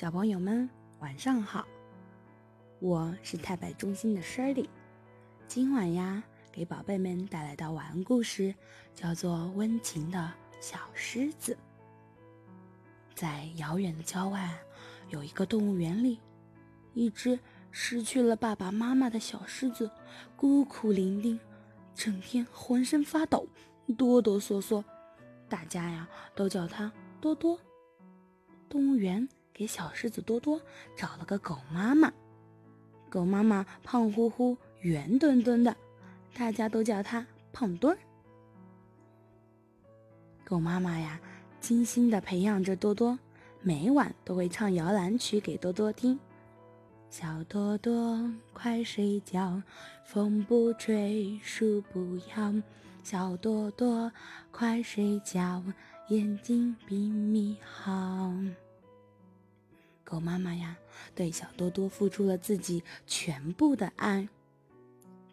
小朋友们，晚上好！我是太白中心的 Shirley，今晚呀，给宝贝们带来的晚安故事叫做《温情的小狮子》。在遥远的郊外，有一个动物园里，一只失去了爸爸妈妈的小狮子，孤苦伶仃，整天浑身发抖，哆哆嗦嗦，大家呀都叫它多多。动物园。给小狮子多多找了个狗妈妈，狗妈妈胖乎乎、圆墩墩的，大家都叫它胖墩儿。狗妈妈呀，精心的培养着多多，每晚都会唱摇篮曲给多多听。小多多，快睡觉，风不吹，树不摇。小多多，快睡觉，眼睛闭眯好。狗妈妈呀，对小多多付出了自己全部的爱。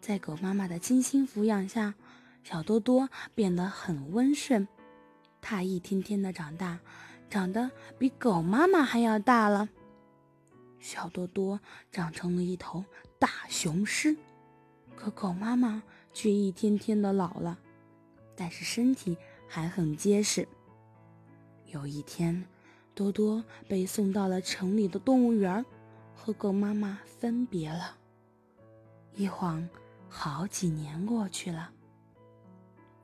在狗妈妈的精心抚养下，小多多变得很温顺。它一天天的长大，长得比狗妈妈还要大了。小多多长成了一头大雄狮，可狗妈妈却一天天的老了，但是身体还很结实。有一天。多多被送到了城里的动物园，和狗妈妈分别了。一晃，好几年过去了。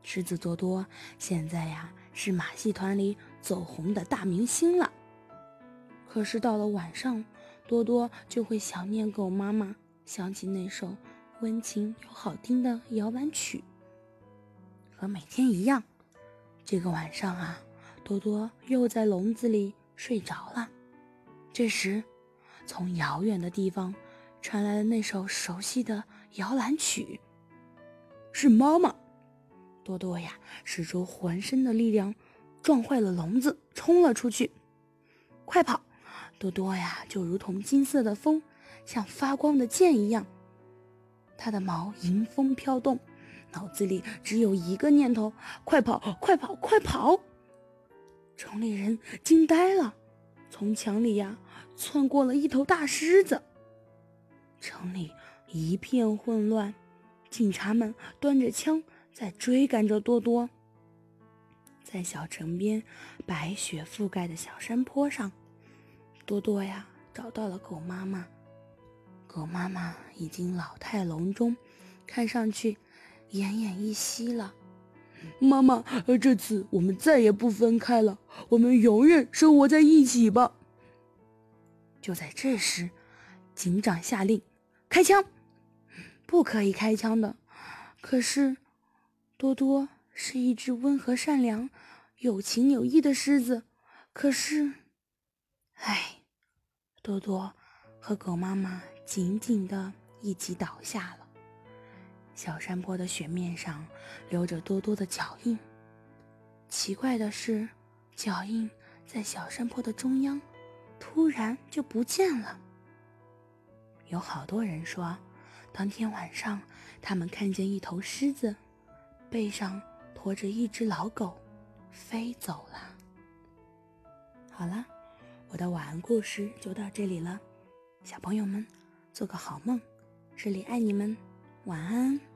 狮子多多现在呀是马戏团里走红的大明星了。可是到了晚上，多多就会想念狗妈妈，想起那首温情又好听的摇篮曲。和每天一样，这个晚上啊，多多又在笼子里。睡着了。这时，从遥远的地方传来了那首熟悉的摇篮曲。是妈妈，多多呀，使出浑身的力量，撞坏了笼子，冲了出去。快跑！多多呀，就如同金色的风，像发光的剑一样。它的毛迎风飘动，脑子里只有一个念头：快跑！快跑！快跑！城里人惊呆了，从墙里呀窜过了一头大狮子。城里一片混乱，警察们端着枪在追赶着多多。在小城边白雪覆盖的小山坡上，多多呀找到了狗妈妈。狗妈妈已经老态龙钟，看上去奄奄一息了。妈妈，这次我们再也不分开了，我们永远生活在一起吧。就在这时，警长下令开枪，不可以开枪的。可是，多多是一只温和善良、有情有义的狮子。可是，唉，多多和狗妈妈紧紧的一起倒下了。小山坡的雪面上留着多多的脚印。奇怪的是，脚印在小山坡的中央，突然就不见了。有好多人说，当天晚上他们看见一头狮子，背上驮着一只老狗，飞走了。好了，我的晚安故事就到这里了，小朋友们，做个好梦，这里爱你们。晚安。